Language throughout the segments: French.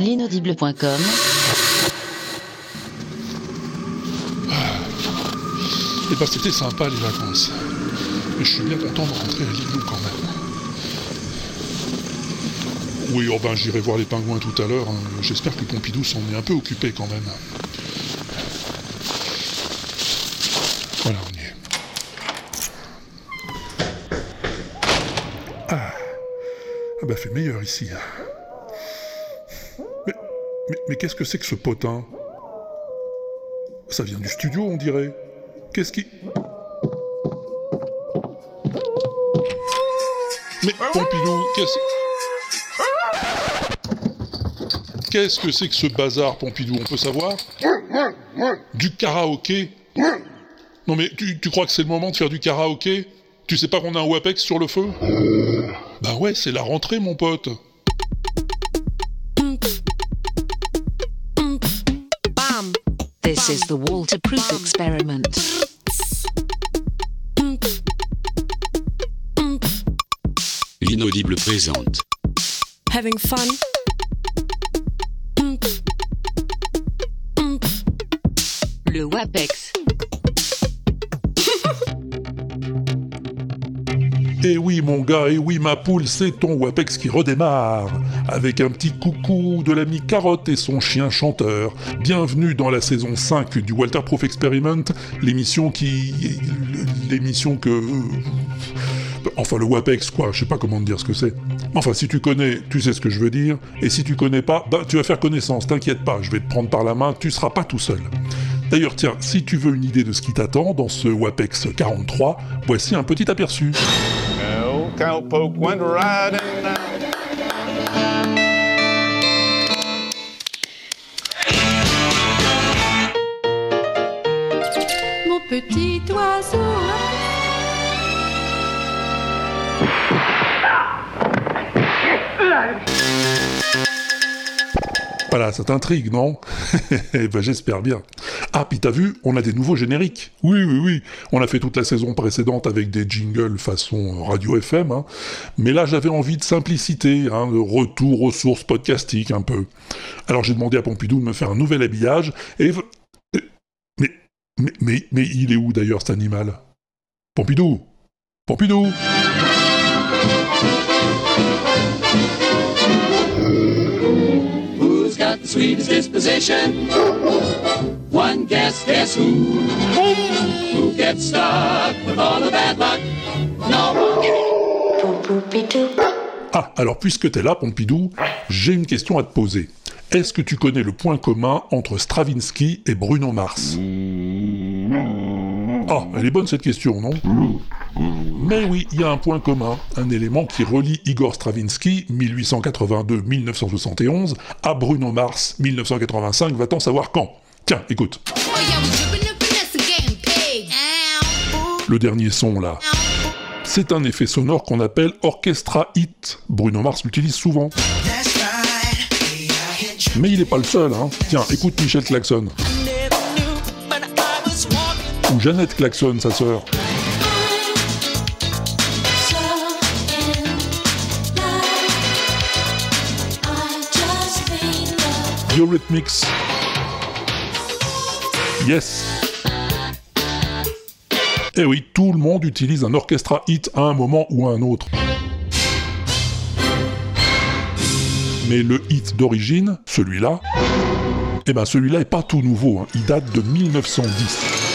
L'inaudible.com Eh ben c'était sympa les vacances. Mais je suis bien content de rentrer à Lilou quand même. Oui, oh ben j'irai voir les pingouins tout à l'heure. hein. J'espère que Pompidou s'en est un peu occupé quand même. Voilà, y est. Ah, ah bah fait meilleur ici. hein. Mais, mais, mais qu'est-ce que c'est que ce potin? Ça vient du studio, on dirait. Qu'est-ce qui... Mais Pompidou, qu'est-ce... Qu'est-ce que c'est que ce bazar, Pompidou? On peut savoir? Du karaoké? Non mais tu, tu crois que c'est le moment de faire du karaoké? Tu sais pas qu'on a un WAPEX sur le feu? Bah ouais, c'est la rentrée, mon pote. Bam This is the waterproof experiment. L'inaudible présente. Having fun. Le WAPEX. Et oui, mon gars, et oui, ma poule, c'est ton WAPEX qui redémarre. Avec un petit coucou de l'ami Carotte et son chien chanteur. Bienvenue dans la saison 5 du Walter Proof Experiment, l'émission qui. l'émission que. Enfin, le WAPEX, quoi, je sais pas comment dire ce que c'est. Enfin, si tu connais, tu sais ce que je veux dire, et si tu connais pas, bah, tu vas faire connaissance, t'inquiète pas, je vais te prendre par la main, tu seras pas tout seul. D'ailleurs, tiens, si tu veux une idée de ce qui t'attend dans ce WAPEX 43, voici un petit aperçu. Well, cowpoke went riding down. Mon petit oiseau. Voilà, ça t'intrigue, non Eh ben j'espère bien. Ah, puis t'as vu, on a des nouveaux génériques. Oui, oui, oui. On a fait toute la saison précédente avec des jingles façon radio FM, hein. mais là j'avais envie de simplicité, hein, de retour aux sources podcastiques un peu. Alors j'ai demandé à Pompidou de me faire un nouvel habillage, et... mais, mais il est où d'ailleurs cet animal? Pompidou Pompidou sweetest disposition? One guess, guess who? Who gets stuck with all the bad luck? No one. Ah, alors puisque t'es là, Pompidou, j'ai une question à te poser. Est-ce que tu connais le point commun entre Stravinsky et Bruno Mars? Ah, elle est bonne cette question, non? Mais oui, il y a un point commun, un élément qui relie Igor Stravinsky, 1882-1971, à Bruno Mars, 1985, va-t-on savoir quand? Tiens, écoute. Oh. Le dernier son là. C'est un effet sonore qu'on appelle orchestra hit. Bruno Mars l'utilise souvent. Mais il n'est pas le seul, hein. Tiens, écoute Michel Klaxon. Ou Jeannette Klaxon, sa sœur. The Eurythmics. Yes. Eh oui, tout le monde utilise un orchestra hit à un moment ou à un autre. Mais le hit d'origine, celui-là, eh ben celui-là est pas tout nouveau, hein. il date de 1910.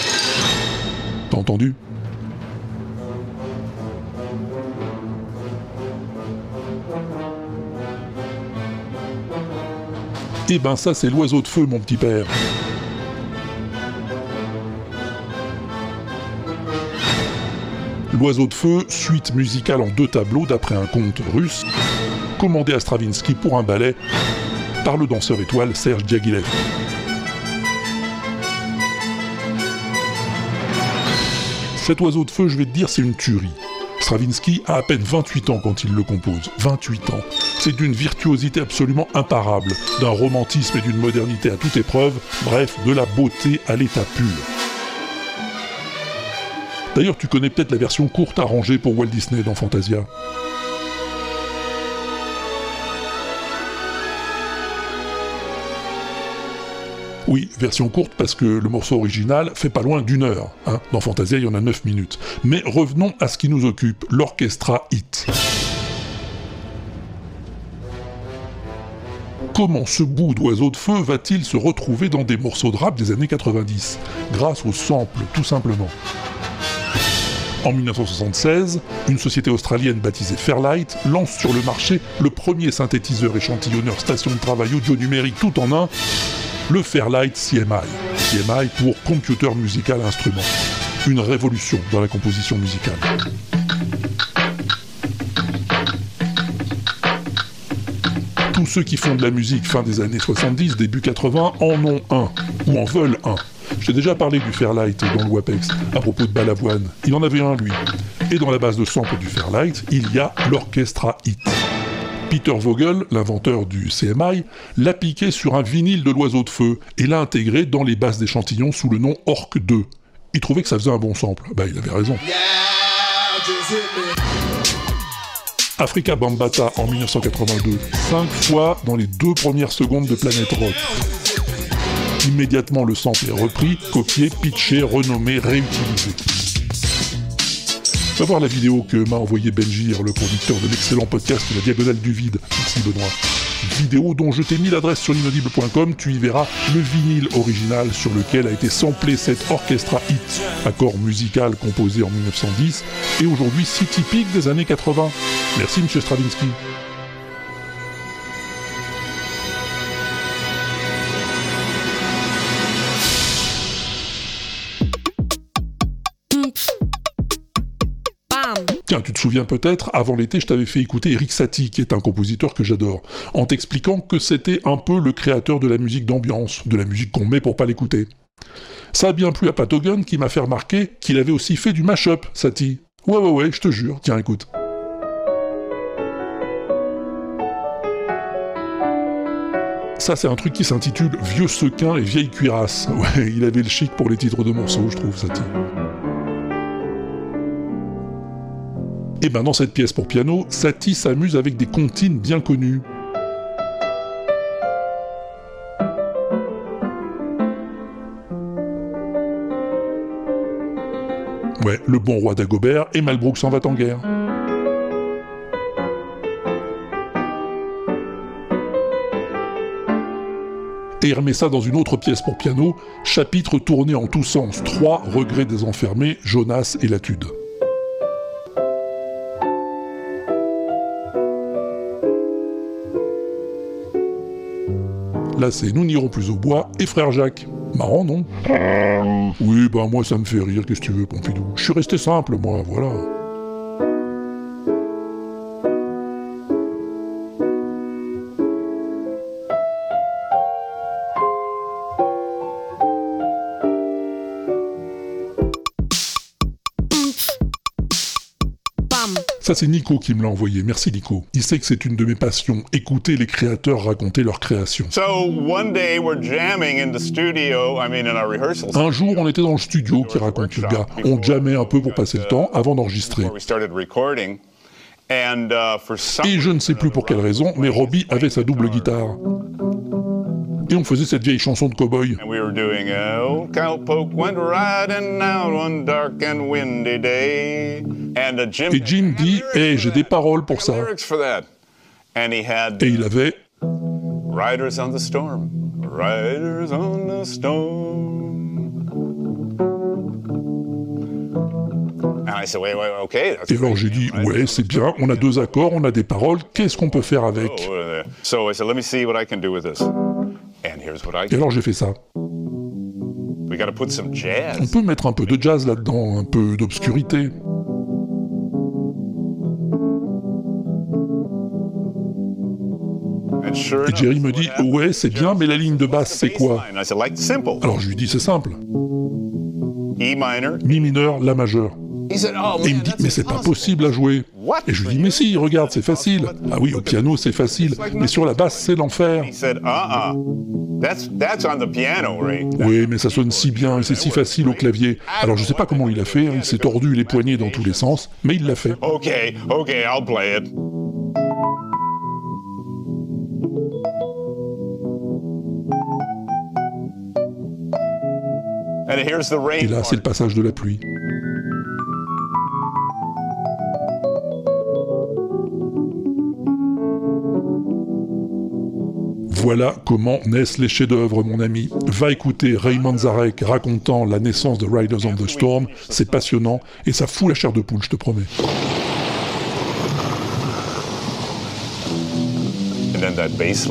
Entendu Eh ben ça c'est l'oiseau de feu mon petit père. L'oiseau de feu, suite musicale en deux tableaux d'après un conte russe, commandé à Stravinsky pour un ballet par le danseur étoile Serge Diaghilev. Cet oiseau de feu, je vais te dire, c'est une tuerie. Stravinsky a à peine 28 ans quand il le compose. 28 ans. C'est d'une virtuosité absolument imparable, d'un romantisme et d'une modernité à toute épreuve, bref, de la beauté à l'état pur. D'ailleurs, tu connais peut-être la version courte arrangée pour Walt Disney dans Fantasia. Oui, version courte parce que le morceau original fait pas loin d'une heure. hein. Dans Fantasia, il y en a 9 minutes. Mais revenons à ce qui nous occupe, l'orchestra hit. Comment ce bout d'oiseau de feu va-t-il se retrouver dans des morceaux de rap des années 90 Grâce au sample, tout simplement. En 1976, une société australienne baptisée Fairlight lance sur le marché le premier synthétiseur échantillonneur station de travail audio numérique tout en un, le Fairlight CMI. CMI pour Computer Musical Instrument. Une révolution dans la composition musicale. Tous ceux qui font de la musique fin des années 70, début 80 en ont un, ou en veulent un. J'ai déjà parlé du Fairlight dans le WAPEX, à propos de Balavoine. Il en avait un, lui. Et dans la base de sample du Fairlight, il y a l'Orchestra Hit. Peter Vogel, l'inventeur du CMI, l'a piqué sur un vinyle de l'oiseau de feu et l'a intégré dans les bases d'échantillons sous le nom Orc 2. Il trouvait que ça faisait un bon sample. Bah, il avait raison. Africa Bambata en 1982, 5 fois dans les deux premières secondes de Planet Rock. Immédiatement le sample est repris, copié, pitché, renommé, réutilisé. Va voir la vidéo que m'a envoyé Benjir, le producteur de l'excellent podcast La Diagonale du Vide. Merci Benoît. Vidéo dont je t'ai mis l'adresse sur l'inaudible.com, tu y verras le vinyle original sur lequel a été samplé cet orchestra hit, accord musical composé en 1910 et aujourd'hui si typique des années 80. Merci monsieur Stravinsky. Tu te souviens peut-être, avant l'été, je t'avais fait écouter Eric Satie, qui est un compositeur que j'adore, en t'expliquant que c'était un peu le créateur de la musique d'ambiance, de la musique qu'on met pour pas l'écouter. Ça a bien plu à Pat Hogan qui m'a fait remarquer qu'il avait aussi fait du mash-up, Satie. Ouais, ouais, ouais, je te jure. Tiens, écoute. Ça, c'est un truc qui s'intitule Vieux sequin et vieille cuirasse. Ouais, il avait le chic pour les titres de morceaux, je trouve, Satie. Et ben dans cette pièce pour piano, Satie s'amuse avec des comptines bien connues. Ouais, le bon roi d'Agobert et Malbrook s'en va en guerre. Et il remet ça dans une autre pièce pour piano, chapitre tourné en tous sens, 3 regrets des enfermés, Jonas et Latude. Nous n'irons plus au bois et Frère Jacques. Marrant, non? Oui, bah moi ça me fait rire, qu'est-ce que tu veux, Pompidou? Je suis resté simple, moi, voilà. Ça, c'est Nico qui me l'a envoyé. Merci, Nico. Il sait que c'est une de mes passions, écouter les créateurs raconter leurs créations. So one day we're jamming in the studio, I mean in our rehearsals. Un jour, on était dans le studio, qui raconte le gars. On jammait un peu pour passer le temps avant d'enregistrer. Uh, Et je ne sais plus pour quelle raison, mais Robbie avait sa double guitare. Et on faisait cette vieille chanson de cowboy. Et Jim dit Eh, j'ai des paroles pour ça. lyrics for that. And he had Et il avait Riders on the Storm. Riders on the Storm. And I said, wait, wait, okay. That's Et alors j'ai dit? Ouais, c'est bien, on a deux accords, on a des paroles, qu'est-ce qu'on peut faire Oh, avec so I said, let me see what I can do with this. And here's what I Et alors j'ai fait ça. On peut mettre un peu de jazz là-dedans, un peu d'obscurité. Et Jerry me dit? Ouais, c'est bien, mais la ligne de basse, c'est quoi? Alors je lui dis C'est simple. E minor. Mi mineur, La majeur. He said, oh, Et il me dit, mais c'est pas possible à jouer. What? Et je lui dis, mais si, regarde, c'est facile. Ah oui, au piano, c'est facile. Mais sur la basse, c'est l'enfer. He said, uh-uh. That's, that's on the piano, Ray. Oui, mais ça sonne si bien et c'est si facile au clavier. Alors je sais pas comment il a fait, hein, il s'est tordu les poignets dans tous les sens, mais il l'a fait. Okay, okay, I'll play it. Et là, c'est le passage de la pluie. Voilà comment naissent les chefs-d'œuvre, mon ami. Va écouter Raymond Zarek racontant la naissance de Riders on the Storm. C'est passionnant et ça fout la chair de poule, je te promets. And then that bass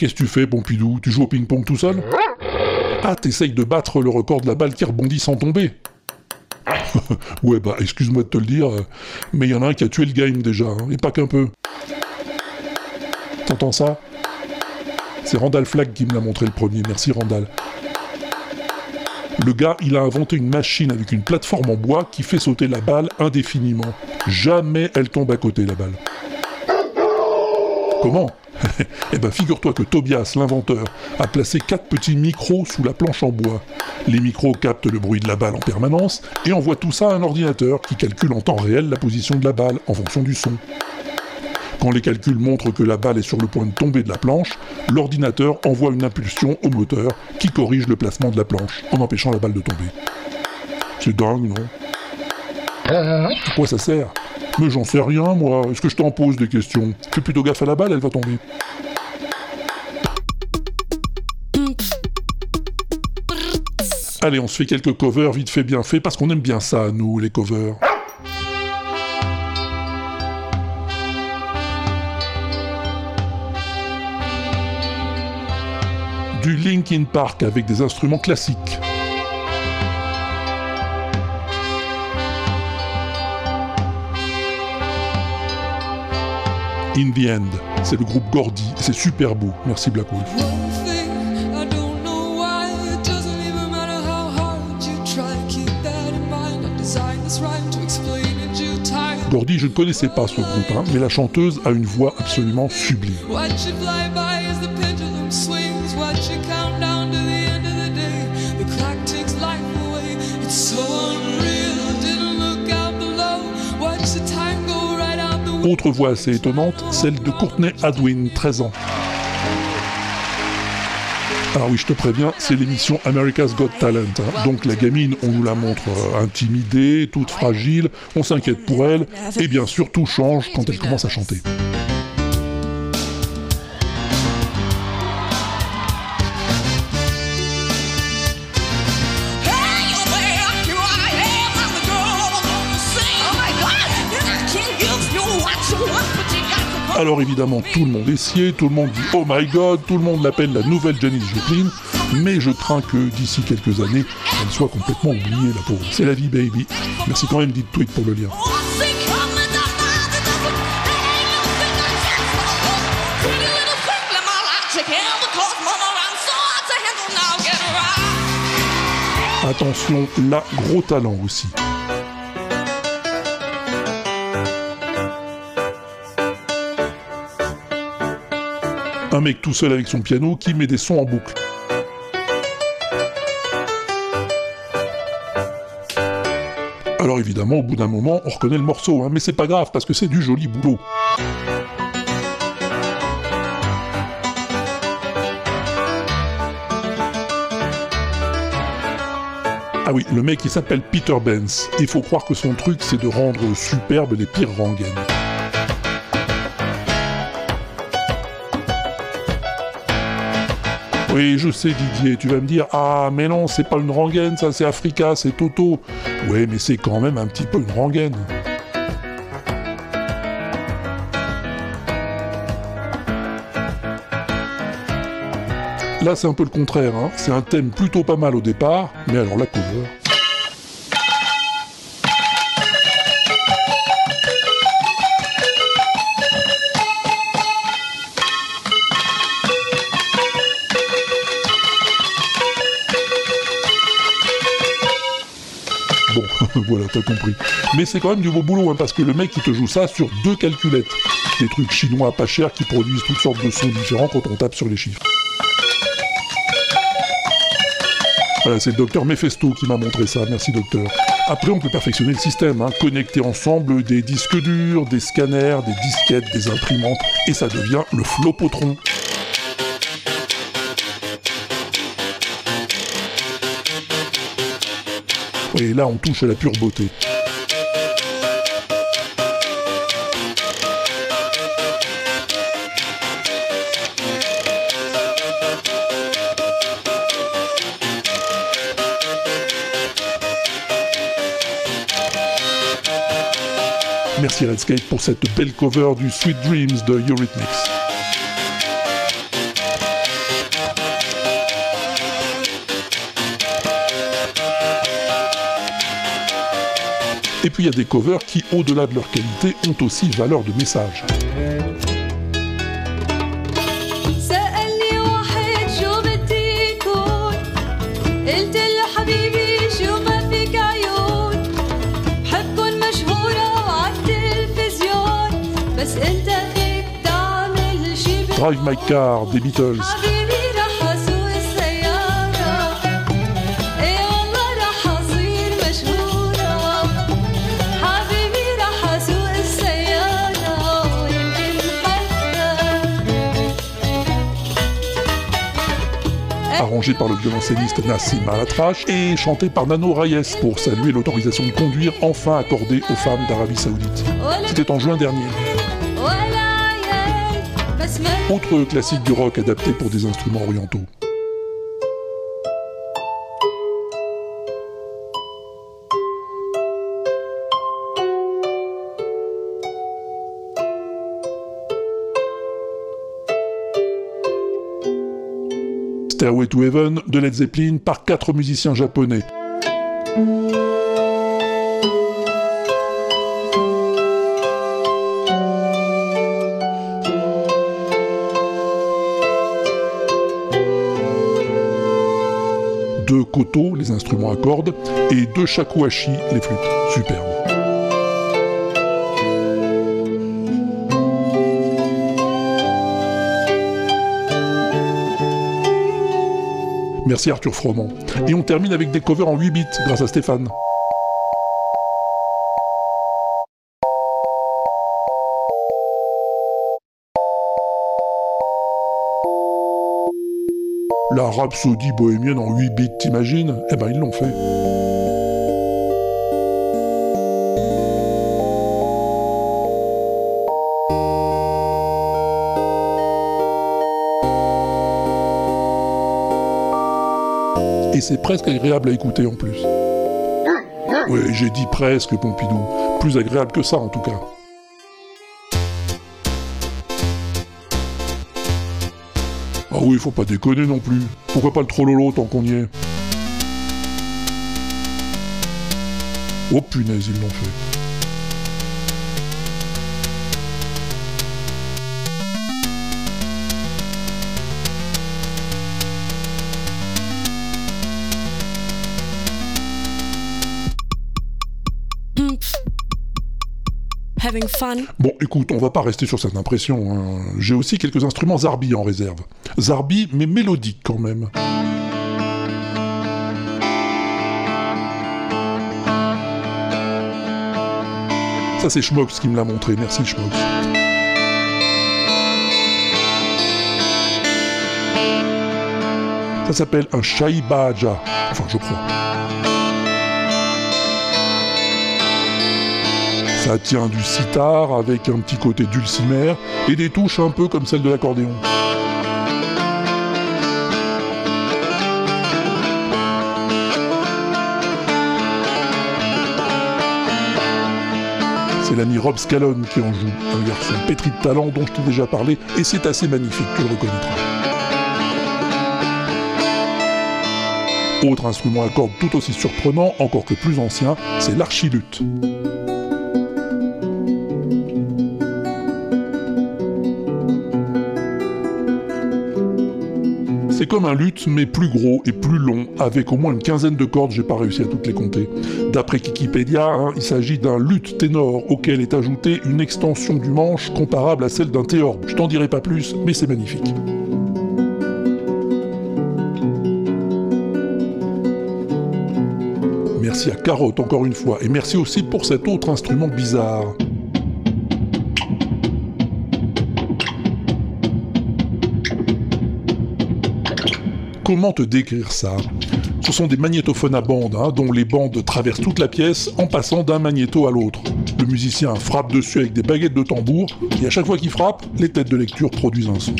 qu'est-ce que tu fais, Pompidou? Tu joues au ping-pong tout seul? Ah, t'essayes de battre le record de la balle qui rebondit sans tomber Ouais, bah excuse-moi de te le dire, euh, mais il y en a un qui a tué le game déjà, hein, et pas qu'un peu. T'entends ça? C'est Randall Flagg qui me l'a montré le premier, merci Randall. Le gars, il a inventé une machine avec une plateforme en bois qui fait sauter la balle indéfiniment. Jamais elle tombe à côté, la balle. Comment? Eh ben figure-toi que Tobias, l'inventeur, a placé quatre petits micros sous la planche en bois. Les micros captent le bruit de la balle en permanence et envoient tout ça à un ordinateur qui calcule en temps réel la position de la balle en fonction du son. Quand les calculs montrent que la balle est sur le point de tomber de la planche, l'ordinateur envoie une impulsion au moteur qui corrige le placement de la planche en empêchant la balle de tomber. C'est dingue, non? À quoi ça sert? Mais j'en sais rien, moi. Est-ce que je t'en pose des questions? Fais plutôt gaffe à la balle, elle va tomber. Allez, on se fait quelques covers vite fait bien fait parce qu'on aime bien ça, nous, les covers. Du Linkin Park avec des instruments classiques. In the End, c'est le groupe Gordy, c'est super beau. Merci Black Wolf. Gordy, je ne connaissais pas ce groupe, hein, mais la chanteuse a une voix absolument sublime. Autre voix assez étonnante, celle de Courtney Hadwin, 13 ans. Alors oui, je te préviens, c'est l'émission America's Got Talent. hein. Donc la gamine, on nous la montre euh, intimidée, toute fragile, on s'inquiète pour elle, et bien sûr tout change quand elle commence à chanter. Alors évidemment, tout le monde est scié, tout le monde dit Oh my god, tout le monde l'appelle la nouvelle Janis Joplin, mais je crains que d'ici quelques années, elle soit complètement oubliée, la pauvre. C'est la vie, baby. Merci quand même, dit tweet pour le lien. Attention, là, gros talent aussi. Un mec tout seul avec son piano qui met des sons en boucle. Alors évidemment, au bout d'un moment, on reconnaît le morceau, hein, mais c'est pas grave parce que c'est du joli boulot. Ah oui, le mec il s'appelle Peter Benz. Il faut croire que son truc c'est de rendre superbes les pires rengaines. Oui, je sais Didier, tu vas me dire Ah, mais non, c'est pas une rengaine, ça c'est Africa, c'est Toto. Oui, mais c'est quand même un petit peu une rengaine. Là, c'est un peu le contraire, hein. c'est un thème plutôt pas mal au départ, mais alors la cover. voilà, t'as compris. Mais c'est quand même du beau boulot, hein, parce que le mec, il te joue ça sur deux calculettes. Des trucs chinois pas chers qui produisent toutes sortes de sons différents quand on tape sur les chiffres. Voilà, c'est le docteur Mephesto qui m'a montré ça, merci docteur. Après, on peut perfectionner le système, hein, connecter ensemble des disques durs, des scanners, des disquettes, des imprimantes, et ça devient le flopotron. Et là, on touche à la pure beauté. Merci Redscape pour cette belle cover du Sweet Dreams de Eurythmics. Et puis il y a des covers qui, au-delà de leur qualité, ont aussi valeur de message. Drive My Car des Beatles. arrangé par le violoncelliste Nassim Alatrache et chanté par Nano Reyes pour saluer l'autorisation de conduire enfin accordée aux femmes d'Arabie Saoudite. C'était en juin dernier. Autre classique du rock adapté pour des instruments orientaux. Stairway to Heaven de Led Zeppelin par quatre musiciens japonais. deux koto, les instruments à cordes, et deux shakuhachi, les flûtes. Superbe. Merci Arthur Froment. Et on termine avec des covers en 8 bits grâce à Stéphane. La rhapsodie bohémienne en 8 bits, t'imagines? Eh ben ils l'ont fait. C'est presque agréable à écouter en plus. Oui, j'ai dit presque, Pompidou. Plus agréable que ça en tout cas. Ah oui, faut pas déconner non plus. Pourquoi pas le trollolo tant qu'on y est? Oh punaise, ils l'ont fait. Bon, écoute, on va pas rester sur cette impression. hein. J'ai aussi quelques instruments Zarbi en réserve. Zarbi, mais mélodiques quand même. Ça, c'est Schmox qui me l'a montré. Merci, Schmox. Ça s'appelle un Shaibaja. Enfin, je crois. Ça tient du sitar avec un petit côté dulcimer et des touches un peu comme celles de l'accordéon. C'est l'ami Rob Scallon qui en joue, un garçon pétri de talent dont je t'ai déjà parlé, et c'est assez magnifique, tu le reconnaîtras. Autre instrument à cordes tout aussi surprenant, encore que plus ancien, c'est l'archilute. C'est comme un luth, mais plus gros et plus long, avec au moins une quinzaine de cordes, j'ai pas réussi à toutes les compter. D'après Wikipédia, hein, il s'agit d'un luth ténor auquel est ajoutée une extension du manche comparable à celle d'un théorbe. Je t'en dirai pas plus, mais c'est magnifique. Merci à Carotte encore une fois, et merci aussi pour cet autre instrument bizarre. Comment te décrire ça? Ce sont des magnétophones à bande, hein, dont les bandes traversent toute la pièce en passant d'un magnéto à l'autre. Le musicien frappe dessus avec des baguettes de tambour, et à chaque fois qu'il frappe, les têtes de lecture produisent un son.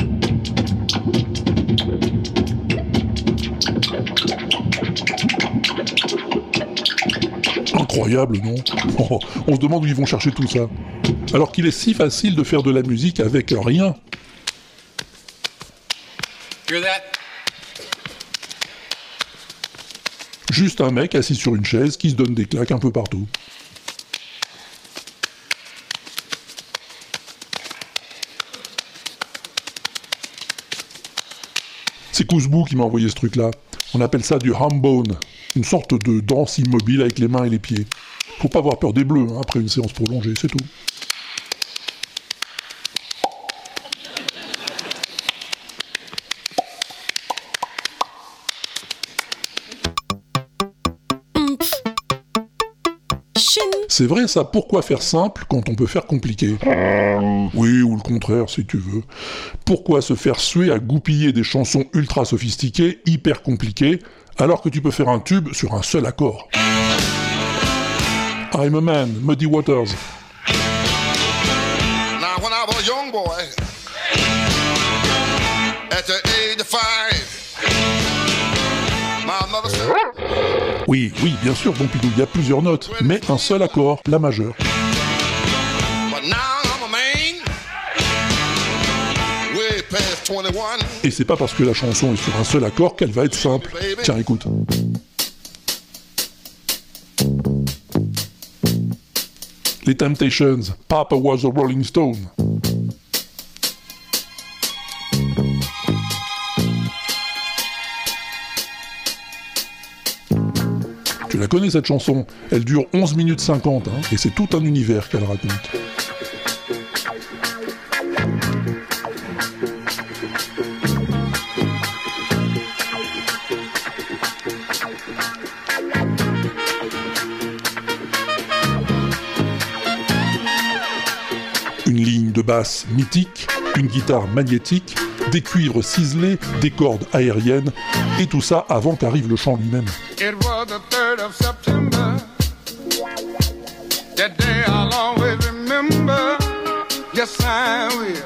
Incroyable, non? Oh, On se demande où ils vont chercher tout ça. Alors qu'il est si facile de faire de la musique avec rien. Juste un mec assis sur une chaise qui se donne des claques un peu partout. C'est Kouzbou qui m'a envoyé ce truc-là. On appelle ça du hambone, une sorte de danse immobile avec les mains et les pieds. Faut pas avoir peur des bleus hein, après une séance prolongée, c'est tout. C'est vrai ça, pourquoi faire simple quand on peut faire compliqué Oui, ou le contraire si tu veux. Pourquoi se faire suer à goupiller des chansons ultra sophistiquées, hyper compliquées, alors que tu peux faire un tube sur un seul accord? I'm a man, Muddy Waters. Now, when I was a young boy, at the age of five, my mother said, Oui, oui, bien sûr, Pompidou, il y a plusieurs notes, mais un seul accord, la majeure. But now I'm a man, way past 21. Et c'est pas parce que la chanson est sur un seul accord qu'elle va être simple. Tiens, écoute. Les Temptations, Papa was a Rolling Stone. La connais cette chanson Elle dure 11 minutes 50, hein, et c'est tout un univers qu'elle raconte. Une ligne de basse mythique, une guitare magnétique, des cuivres ciselés, des cordes aériennes, et tout ça avant qu'arrive le chant lui-même. It was the 3rd of September. That day I'll always remember. Yes, I will.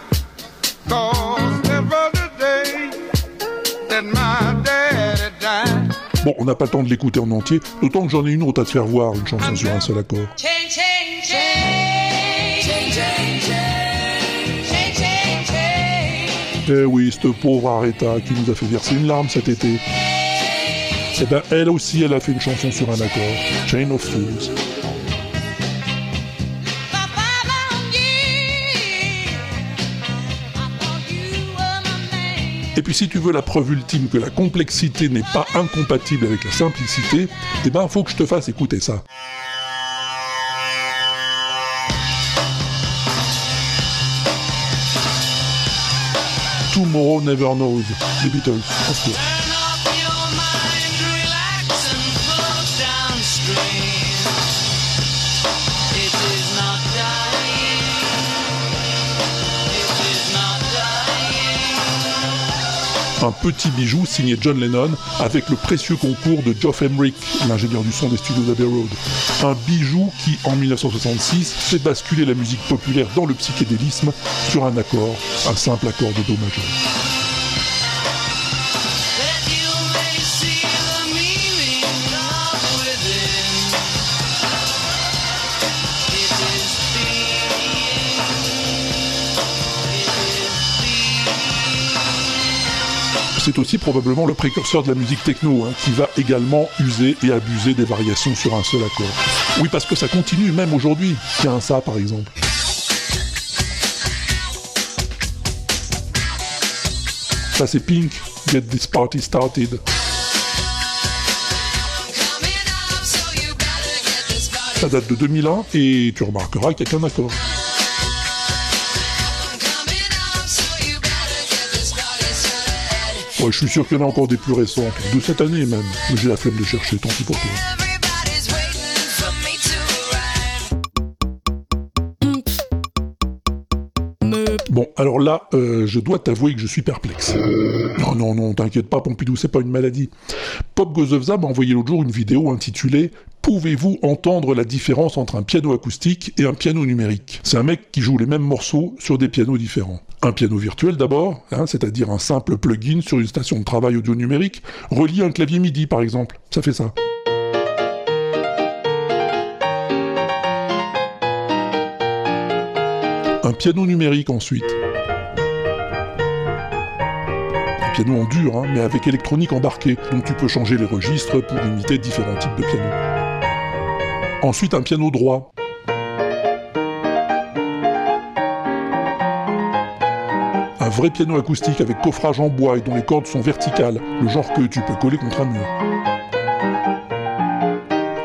Cause that was the day that my daddy died. Bon, on n'a pas le temps de l'écouter en entier, d'autant que j'en ai une autre à te faire voir, une chanson sur un seul accord. Chain, chain, chain. Eh oui, cette pauvre Aretha qui nous a fait verser une larme cet été. Eh ben, elle aussi, elle a fait une chanson sur un accord, Chain of Fools. Et puis si tu veux la preuve ultime que la complexité n'est pas incompatible avec la simplicité, eh ben, faut que je te fasse écouter ça. Tomorrow Never Knows, les Beatles, Un petit bijou signé John Lennon avec le précieux concours de Geoff Emerick, l'ingénieur du son des studios d'Abbey Road. Un bijou qui, en 1966, fait basculer la musique populaire dans le psychédélisme sur un accord, un simple accord de Do majeur. C'est aussi probablement le précurseur de la musique techno, hein, qui va également user et abuser des variations sur un seul accord. Oui, parce que ça continue même aujourd'hui. Tiens, ça par exemple. Ça c'est Pink, Get this party started. Ça date de 2001 et tu remarqueras qu'il n'y a qu'un accord. Ouais, je suis sûr qu'il y en a encore des plus récentes, de cette année même. Mais j'ai la flemme de chercher, tant pis pour toi. Bon, alors là, euh, je dois t'avouer que je suis perplexe. Non, non, non, t'inquiète pas, Pompidou, c'est pas une maladie. Pop Gozovza m'a envoyé l'autre jour une vidéo intitulée Pouvez-vous entendre la différence entre un piano acoustique et un piano numérique? C'est un mec qui joue les mêmes morceaux sur des pianos différents. Un piano virtuel d'abord, hein, c'est-à-dire un simple plugin sur une station de travail audio numérique, relié un clavier MIDI par exemple. Ça fait ça. Un piano numérique ensuite. Un piano en dur, hein, mais avec électronique embarquée, donc tu peux changer les registres pour imiter différents types de pianos. Ensuite un piano droit. Un vrai piano acoustique avec coffrage en bois et dont les cordes sont verticales, le genre que tu peux coller contre un mur.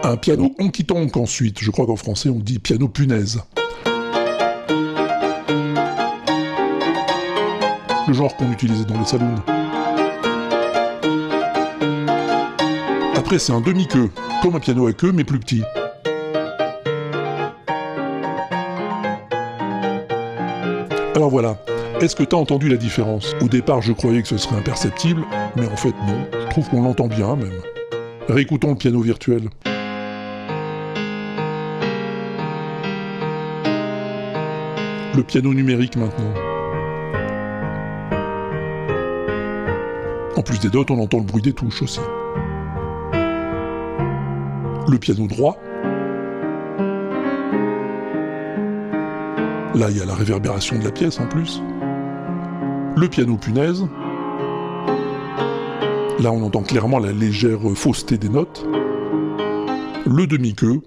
Un piano honky-tonk ensuite, je crois qu'en français on dit piano punaise. Le genre qu'on utilisait dans les salons. Après c'est un demi-queue, comme un piano à queue mais plus petit. Alors voilà, est-ce que t'as entendu la différence? Au départ, je croyais que ce serait imperceptible, mais en fait non, je trouve qu'on l'entend bien même. Réécoutons le piano virtuel. Le piano numérique maintenant. En plus des notes, on entend le bruit des touches aussi. Le piano droit. Là, il y a la réverbération de la pièce en plus. Le piano punaise. Là, on entend clairement la légère fausseté des notes. Le demi-queue.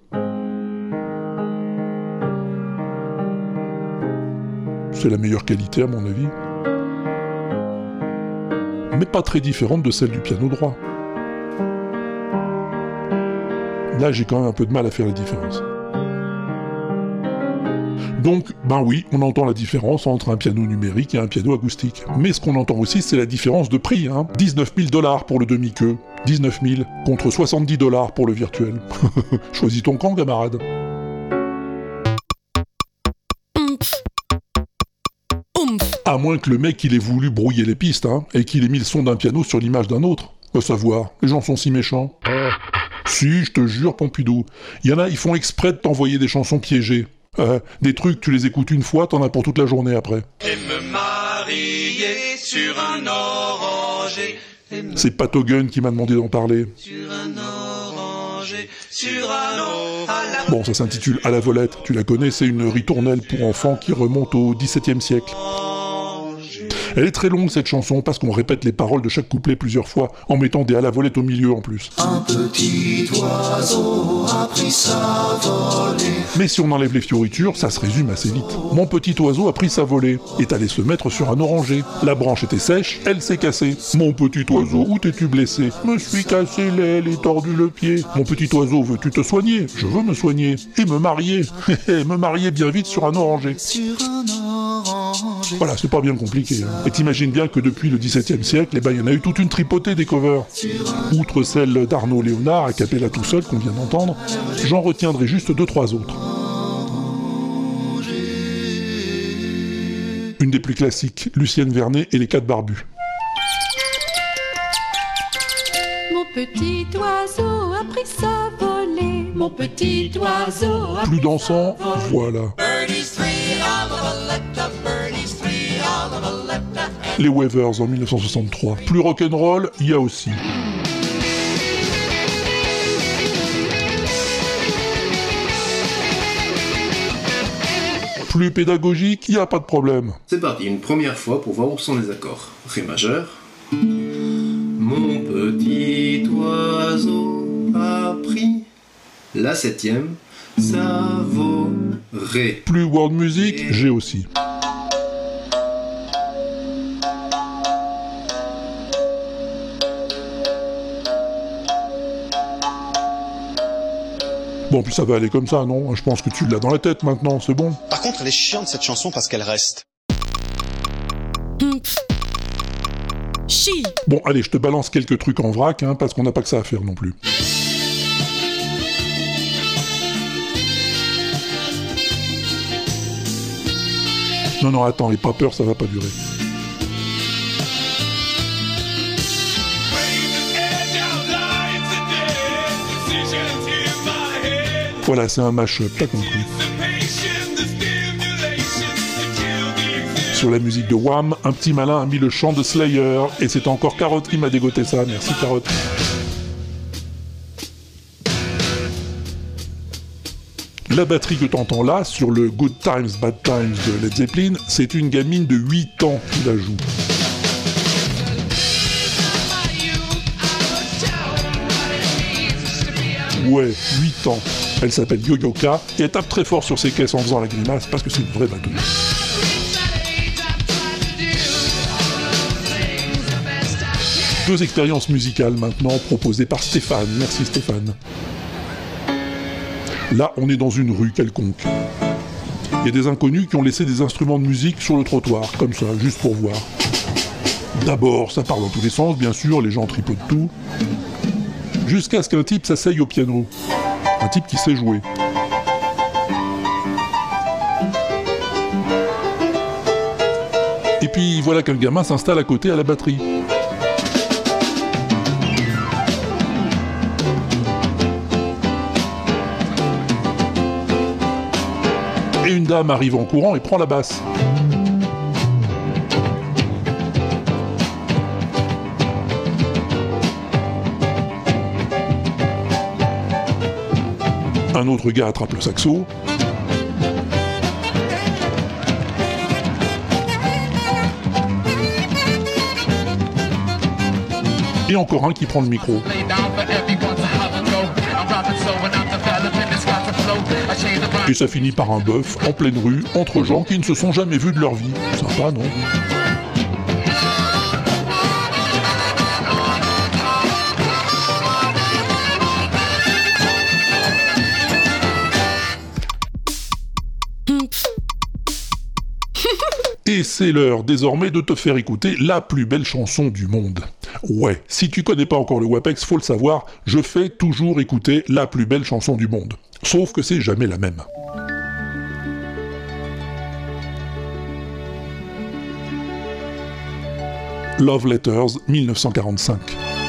C'est la meilleure qualité à mon avis. Mais pas très différente de celle du piano droit. Là, j'ai quand même un peu de mal à faire la différence. Donc, ben oui, on entend la différence entre un piano numérique et un piano acoustique. Mais ce qu'on entend aussi, c'est la différence de prix. Hein. 19 000 dollars pour le demi-queue. 19 000 contre 70 dollars pour le virtuel. Choisis ton camp, camarade. À moins que le mec il ait voulu brouiller les pistes, hein, et qu'il ait mis le son d'un piano sur l'image d'un autre. À savoir, les gens sont si méchants. Si, je te jure, Pompidou. Il y en a, ils font exprès de t'envoyer des chansons piégées. Euh, des trucs, tu les écoutes une fois, t'en as pour toute la journée après. Et me marier sur un oranger. Et me C'est Pat Hogan qui m'a demandé d'en parler. sur un oranger. Sur un or à la Bon, ça s'intitule À la volette. Tu la connais, c'est une ritournelle pour enfants qui remonte au XVIIe siècle. Elle est très longue cette chanson parce qu'on répète les paroles de chaque couplet plusieurs fois en mettant des à la volette au milieu en plus. Un petit oiseau a pris sa volée. Mais si on enlève les fioritures, ça se résume assez vite. Mon petit oiseau a pris sa volée, est allé se mettre sur un oranger. La branche était sèche, elle s'est cassée. Mon petit oiseau, où t'es-tu blessé? Me suis cassé l'aile et tordu le pied. Mon petit oiseau, veux-tu te soigner? Je veux me soigner. Et me marier. me marier bien vite sur un oranger. Sur un oranger. Voilà, c'est pas bien compliqué. hein. Et t'imagines bien que depuis le XVIIe siècle, eh ben, il y en a eu toute une tripotée des covers. Outre celle d'Arnaud Léonard, à Capella tout seul, qu'on vient d'entendre, j'en retiendrai juste deux, trois autres. Une des plus classiques, Lucienne Vernet et les quatre barbus. Mon petit oiseau a pris sa volée. Mon petit oiseau a Plus dansant, voilà. Les Waivers en 1963. Plus rock'n'roll, il y a aussi. Plus pédagogique, il n'y a pas de problème. C'est parti, une première fois pour voir où sont les accords. Ré majeur. Mon petit oiseau a pris la septième. Ça vaut Ré. Plus world music, j'ai aussi. Bon, puis ça va aller comme ça, non? Je pense que tu l'as dans la tête maintenant, c'est bon Par contre, elle est chiante cette chanson parce qu'elle reste. Chi. Bon, allez, je te balance quelques trucs en vrac, hein, parce qu'on n'a pas que ça à faire non plus. Non, non, attends, et pas peur, ça va pas durer. Voilà, c'est un mash-up, t'as compris. Sur la musique de Wham, un petit malin a mis le chant de Slayer, et c'est encore Carotte qui m'a dégoté ça, merci Carotte. La batterie que t'entends là, sur le Good Times, Bad Times de Led Zeppelin, c'est une gamine de 8 ans qui la joue. Ouais, 8 ans. Elle s'appelle Yo-Yoka et elle tape très fort sur ses caisses en faisant la grimace parce que c'est une vraie batteuse. Deux expériences musicales maintenant proposées par Stéphane. Merci Stéphane. Là, on est dans une rue quelconque. Il y a des inconnus qui ont laissé des instruments de musique sur le trottoir, comme ça, juste pour voir. D'abord, ça parle dans tous les sens, bien sûr, les gens tripotent tout. Jusqu'à ce qu'un type s'asseye au piano. Un type qui sait jouer. Et puis voilà qu'un gamin s'installe à côté à la batterie. Et une dame arrive en courant et prend la basse. Un autre gars attrape le saxo. Et encore un qui prend le micro. Et ça finit par un bœuf en pleine rue, entre gens qui ne se sont jamais vus de leur vie. Sympa, non? Et c'est l'heure désormais de te faire écouter la plus belle chanson du monde. Ouais, si tu connais pas encore le WAPEX, faut le savoir, je fais toujours écouter la plus belle chanson du monde. Sauf que c'est jamais la même. Love Letters 1945.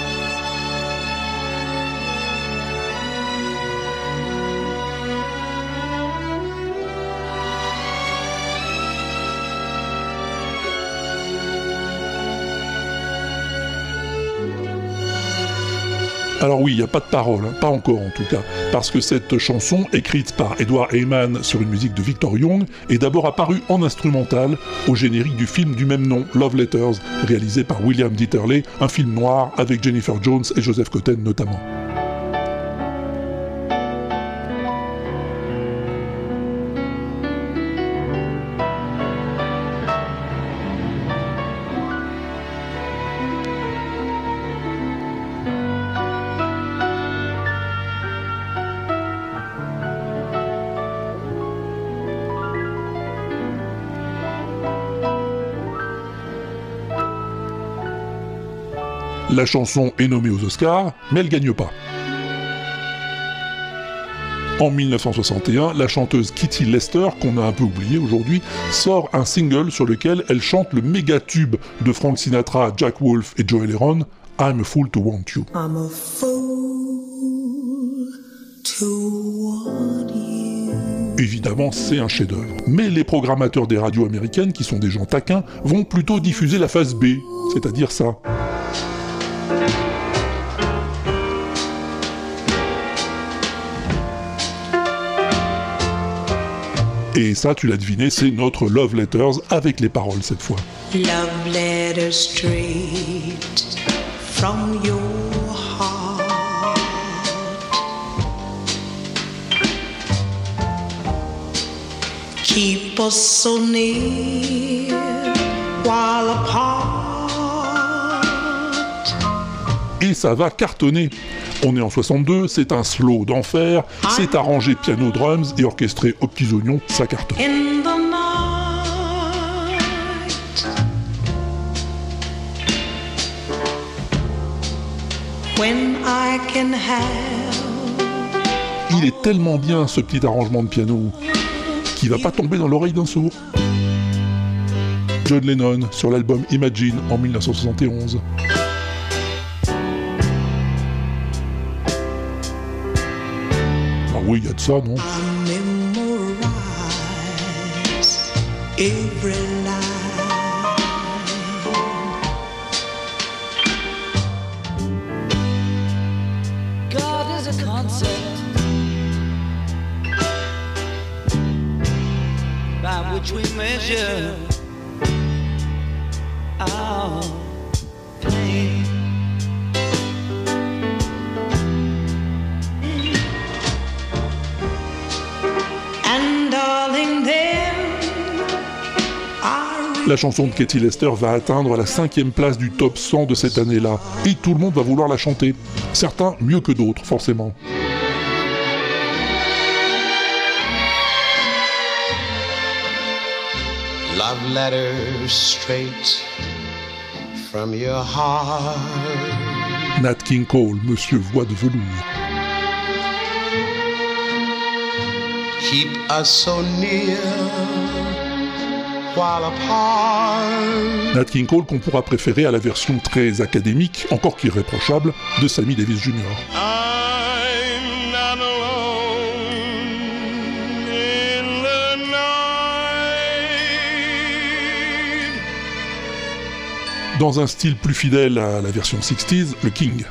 Alors oui, il n'y a pas de parole, hein, pas encore en tout cas, parce que cette chanson, écrite par Edward Heyman sur une musique de Victor Young, est d'abord apparue en instrumental au générique du film du même nom, Love Letters, réalisé par William Dieterle, un film noir avec Jennifer Jones et Joseph Cotten notamment. La chanson est nommée aux Oscars, mais elle gagne pas. En 1961, la chanteuse Kitty Lester, qu'on a un peu oublié aujourd'hui, sort un single sur lequel elle chante le méga tube de Frank Sinatra, Jack Wolf et Joel Heron, I'm a Fool to Want You. I'm a fool to want you. Évidemment, c'est un chef-d'œuvre. Mais les programmateurs des radios américaines, qui sont des gens taquins, vont plutôt diffuser la phase B, c'est-à-dire ça. Et ça, tu l'as deviné, c'est notre Love Letters avec les paroles cette fois. Love letter straight from your heart. Keep us so near while apart. Et ça va cartonner. On est en 62, c'est un slow d'enfer, c'est arrangé piano drums et orchestré aux petits oignons, ça cartonne. Il est tellement bien ce petit arrangement de piano qui va pas tomber dans l'oreille d'un sourd. John Lennon sur l'album Imagine en 1971. Oui, il y a de ça, non? Which we measure our La chanson de Katie Lester va atteindre la cinquième place du top 100 de cette année-là, et tout le monde va vouloir la chanter. Certains mieux que d'autres, forcément. Love straight from your heart. Nat King Cole, Monsieur Voix de velours. Keep us so near. Nat King Cole qu'on pourra préférer à la version très académique, encore qu'irréprochable, de Sammy Davis Jr. Dans un style plus fidèle à la version 60s, le King.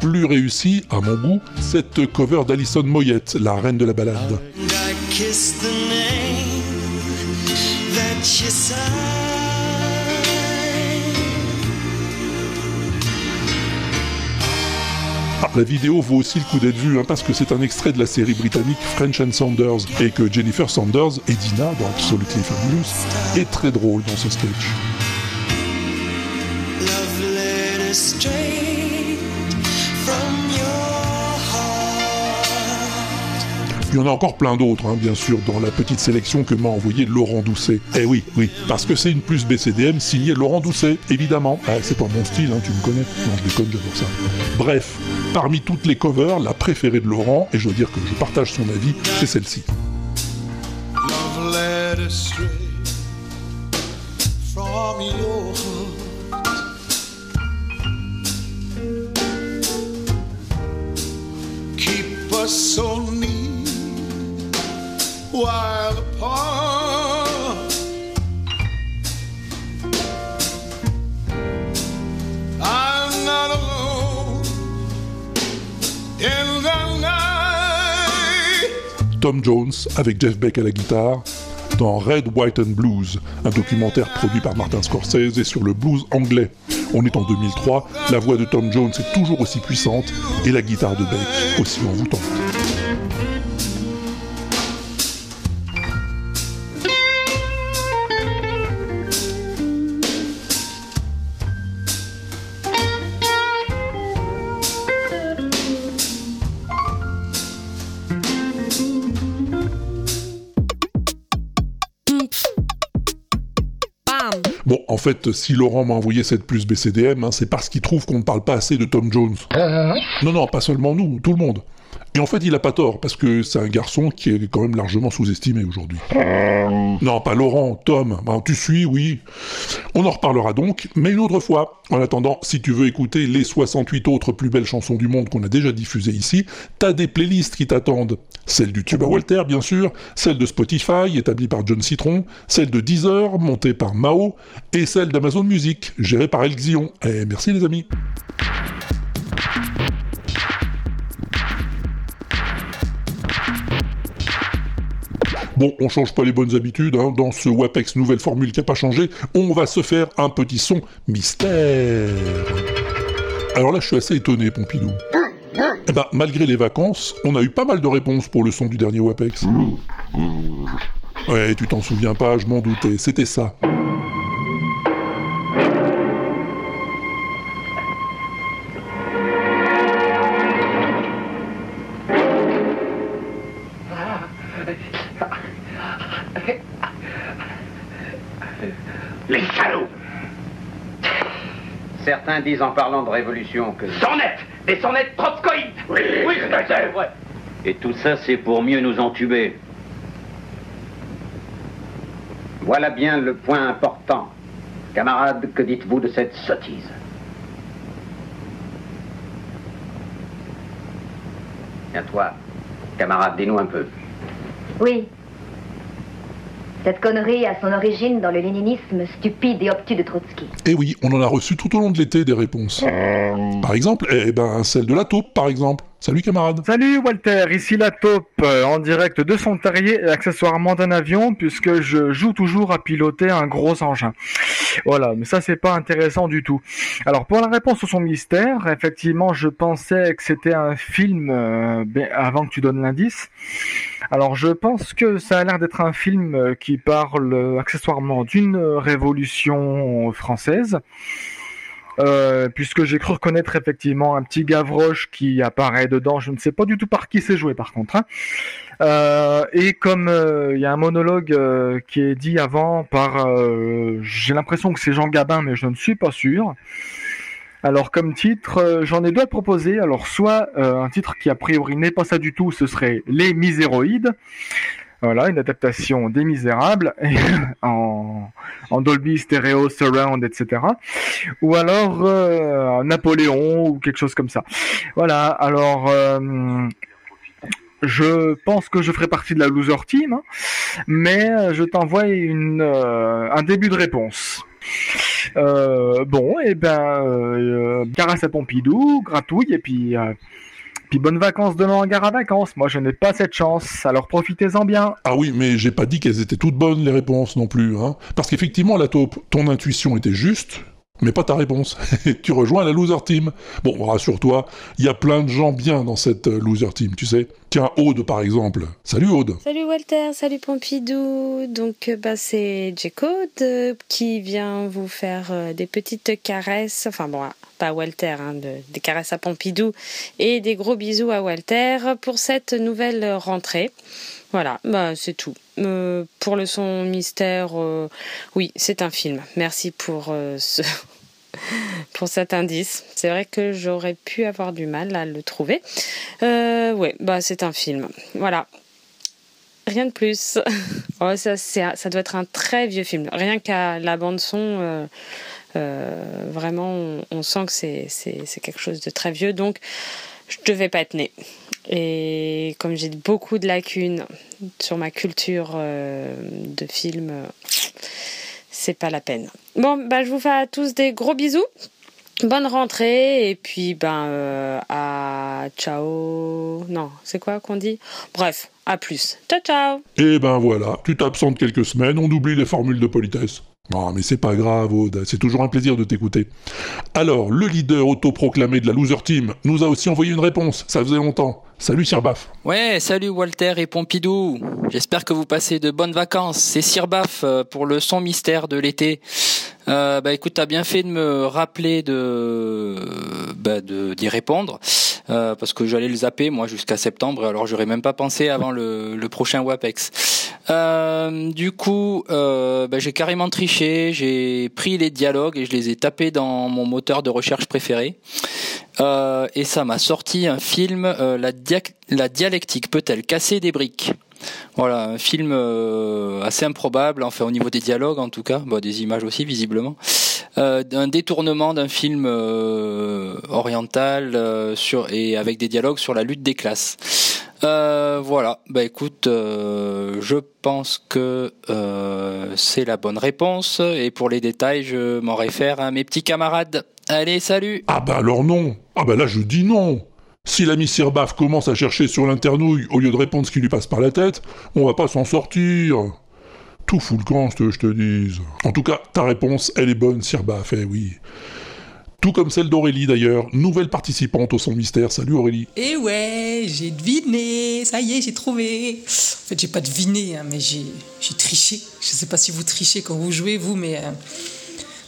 Plus réussi, à mon goût, cette cover d'Alison Moyette, la reine de la balade. I la vidéo vaut aussi le coup d'être vue, hein, parce que c'est un extrait de la série britannique French and Saunders, et que Jennifer Saunders et Dina, dans Absolutely Fabulous, est très drôle dans ce sketch. Il y en a encore plein d'autres, hein, bien sûr, dans la petite sélection que m'a envoyé Laurent Doucet. Eh oui, oui, parce que c'est une plus BCDM signée Laurent Doucet, évidemment. Ah, c'est pas mon style, hein, tu me connais. Non, je déconne, j'adore ça. Bref, parmi toutes les covers, la préférée de Laurent, et je dois dire que je partage son avis, c'est celle-ci. Tom Jones avec Jeff Beck à la guitare dans Red, White and Blues, un documentaire produit par Martin Scorsese sur le blues anglais. On est en 2003, la voix de Tom Jones est toujours aussi puissante et la guitare de Beck aussi envoûtante. Fait, si Laurent m'a envoyé cette plus BCDM, hein, c'est parce qu'il trouve qu'on ne parle pas assez de Tom Jones. Non, non, pas seulement nous, tout le monde. Et en fait, il a pas tort, parce que c'est un garçon qui est quand même largement sous-estimé aujourd'hui. Non, pas Laurent, Tom. Ben, tu suis, oui. On en reparlera donc, mais une autre fois. En attendant, si tu veux écouter les 68 autres plus belles chansons du monde qu'on a déjà diffusées ici, t'as des playlists qui t'attendent. Celle du Tuba Walter, bien sûr, celle de Spotify, établie par John Citron, celle de Deezer, montée par Mao, et celle d'Amazon Music, gérée par El Xion. Et merci les amis. Bon, on change pas les bonnes habitudes, hein. dans ce WAPEX nouvelle formule qui a pas changé, on va se faire un petit son mystère. Alors là, je suis assez étonné, Pompidou. Eh ben, malgré les vacances, on a eu pas mal de réponses pour le son du dernier WAPEX. Ouais, tu t'en souviens pas, je m'en doutais, c'était ça. Les salauds Certains disent en parlant de révolution que... Sonnettes Des sonnettes trotskoïdes Oui, oui, c'est vrai Et tout ça, c'est pour mieux nous entuber. Voilà bien le point important. Camarades, que dites-vous de cette sottise? Tiens, toi, camarade, dis-nous un peu. Oui. Cette connerie a son origine dans le léninisme stupide et obtus de Trotsky. Et Eh oui, on en a reçu tout au long de l'été des réponses. Par exemple, eh ben, celle de la taupe, par exemple. Salut camarade. Salut Walter, ici la taupe, euh, en direct de son terrier et accessoirement d'un avion, puisque je joue toujours à piloter un gros engin. Voilà, mais ça c'est pas intéressant du tout. Alors pour la réponse au son mystère, effectivement je pensais que c'était un film euh, ben, avant que tu donnes l'indice. Alors je pense que ça a l'air d'être un film euh, qui parle euh, accessoirement d'une révolution française. Euh, puisque j'ai cru reconnaître effectivement un petit Gavroche qui apparaît dedans. Je ne sais pas du tout par qui c'est joué par contre. hein. Euh, et comme euh, il y a un monologue qui est dit avant par, j'ai l'impression que c'est Jean Gabin, mais je ne suis pas sûr. Alors comme titre, j'en ai deux à proposer. Alors soit un titre qui a priori n'est pas ça du tout, ce serait Les Miséroïdes. Voilà, une adaptation des Misérables en, Dolby Stereo Surround, etc. Ou alors euh, Napoléon ou quelque chose comme ça. Voilà. Alors, euh, je pense que je ferai partie de la loser team, hein, mais euh, je t'envoie une euh, un début de réponse. Bon, et ben, euh, caresse à Pompidou, gratouille, et puis, puis bonnes vacances demain en gare à vacances. Moi, je n'ai pas cette chance, alors profitez-en bien. Ah oui, mais j'ai pas dit qu'elles étaient toutes bonnes les réponses non plus, hein. Parce qu'effectivement, la taupe, ton intuition était juste, mais pas ta réponse. tu rejoins la loser team. Bon, rassure-toi, il y a plein de gens bien dans cette euh, loser team, tu sais. Tiens, Aude par exemple. Salut Aude. Salut Walter, salut Pompidou. Donc euh, bah, c'est J-Code euh, qui vient vous faire des petites caresses, enfin bon, pas Walter, hein, de- des caresses à Pompidou et des gros bisous à Walter pour cette nouvelle rentrée. Voilà, bah c'est tout. Euh, pour le son mystère, euh, oui, c'est un film. Merci pour euh, ce pour cet indice. C'est vrai que j'aurais pu avoir du mal à le trouver. Ouais, bah c'est un film. Voilà. Rien de plus. Oh, ça, ça doit être un très vieux film. Rien qu'à la bande son, vraiment, on, sent que c'est, quelque chose de très vieux. Donc, je devais pas être. Et comme j'ai beaucoup de lacunes sur ma culture euh, de film, euh, c'est pas la peine. Bon, bah, je vous fais à tous des gros bisous. Bonne rentrée et puis ben euh, à ciao. Non, c'est quoi qu'on dit? Bref, à plus. Ciao ciao. Et ben voilà, tu t'absentes quelques semaines, on oublie les formules de politesse. Ah, mais c'est pas grave, Aude, c'est toujours un plaisir de t'écouter. Alors, le leader autoproclamé de la loser team nous a aussi envoyé une réponse, ça faisait longtemps. Salut Sirbaf. Ouais, salut Walter et Pompidou. J'espère que vous passez de bonnes vacances. C'est Sirbaf euh, pour le son mystère de l'été. Euh, bah écoute, t'as bien fait de me rappeler de bah, d'y répondre euh, parce que j'allais le zapper moi jusqu'à septembre. Alors j'aurais même pas pensé avant le, prochain WAPEX. Euh, du coup, euh, bah, j'ai carrément triché. J'ai pris les dialogues et je les ai tapés dans mon moteur de recherche préféré. Et ça m'a sorti un film, la dialectique peut-elle casser des briques? Voilà, un film euh, assez improbable, enfin au niveau des dialogues en tout cas, bon, des images aussi visiblement. Euh, un détournement d'un film euh, oriental euh, sur et avec des dialogues sur la lutte des classes. Voilà, bah écoute, je pense que c'est la bonne réponse et pour les détails, je m'en réfère à mes petits camarades. Allez, salut Ah bah alors non Ah bah là je dis non Si l'ami Sirbaf commence à chercher sur l'internouille au lieu de répondre ce qui lui passe par la tête, on va pas s'en sortir. Tout fout le camp, je te dise. En tout cas, ta réponse, elle est bonne, Sirbaf, eh oui. Tout comme celle d'Aurélie d'ailleurs, nouvelle participante au son mystère. Salut Aurélie. Eh ouais, j'ai deviné, ça y est, j'ai trouvé. En fait, j'ai pas deviné, hein, mais j'ai j'ai triché. Je sais pas si vous trichez quand vous jouez, vous, mais. euh,